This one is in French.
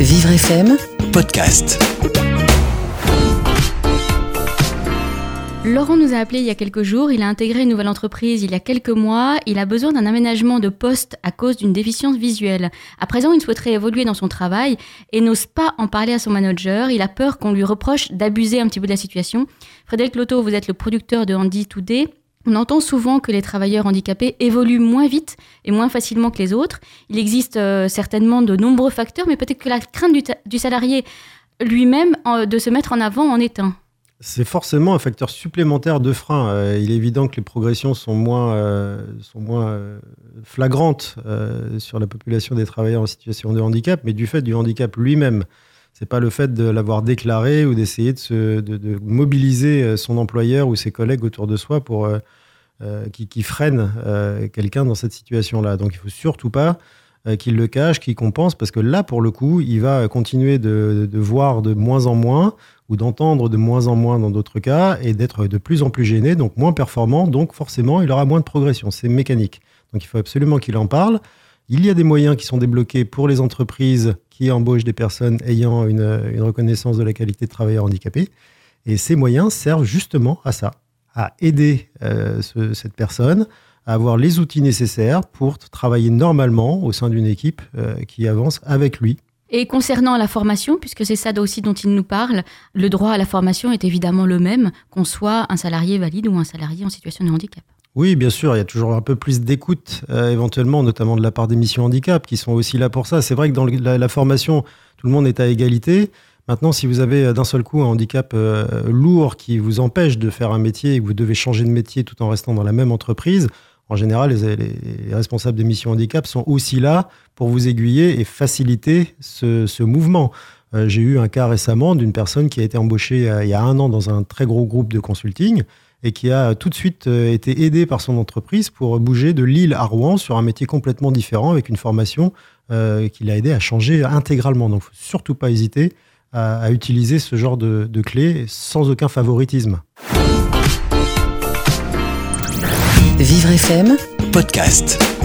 Vivre FM podcast. Laurent nous a appelé il y a quelques jours, il a intégré une nouvelle entreprise il y a quelques mois, il a besoin d'un aménagement de poste à cause d'une déficience visuelle. À présent, il souhaiterait évoluer dans son travail et n'ose pas en parler à son manager, il a peur qu'on lui reproche d'abuser un petit peu de la situation. Frédéric Loto, vous êtes le producteur de Andy Today. On entend souvent que les travailleurs handicapés évoluent moins vite et moins facilement que les autres. Il existe euh, certainement de nombreux facteurs, mais peut-être que la crainte du, salarié lui-même de se mettre en avant en est un. C'est forcément un facteur supplémentaire de frein. Euh, il est évident que les progressions sont moins, euh, sont moins flagrantes sur la population des travailleurs en situation de handicap, mais du fait du handicap lui-même. C'est pas le fait de l'avoir déclaré ou d'essayer de, se- de- de mobiliser euh, son employeur ou ses collègues autour de soi pour euh, euh, qui, freine quelqu'un dans cette situation-là. Donc il faut surtout pas qu'il le cache, qu'il compense, parce que là, pour le coup, il va continuer de, de voir de moins en moins ou d'entendre de moins en moins dans d'autres cas et d'être de plus en plus gêné, donc moins performant, donc forcément il aura moins de progression. C'est mécanique. Donc il faut absolument qu'il en parle. Il y a des moyens qui sont débloqués pour les entreprises qui embauchent des personnes ayant une, reconnaissance de la qualité de travailleur handicapé. Et ces moyens servent justement à ça, à aider euh, ce- cette personne à avoir les outils nécessaires pour travailler normalement au sein d'une équipe euh, qui avance avec lui Et concernant la formation, puisque c'est ça aussi dont il nous parle, le droit à la formation est évidemment le même qu'on soit un salarié valide ou un salarié en situation de handicap. Oui, bien sûr, il y a toujours un peu plus d'écoute, euh, éventuellement, notamment de la part des missions handicap, qui sont aussi là pour ça. C'est vrai que dans la, formation, tout le monde est à égalité. Maintenant, si vous avez euh, d'un seul coup un handicap euh, lourd qui vous empêche de faire un métier et que vous devez changer de métier tout en restant dans la même entreprise, en général, les, les- les responsables des missions handicap sont aussi là pour vous aiguiller et faciliter ce mouvement. Euh, J'ai eu un cas récemment d'une personne qui a été embauchée euh, il y a un an dans un très gros groupe de consulting et qui a tout de suite euh, été aidé par son entreprise pour bouger de Lille à Rouen sur un métier complètement différent avec une formation qui l'a aidé à changer intégralement. Donc, faut surtout pas hésiter à, à utiliser ce genre de, de clés sans aucun favoritisme. Vivre FM Podcast.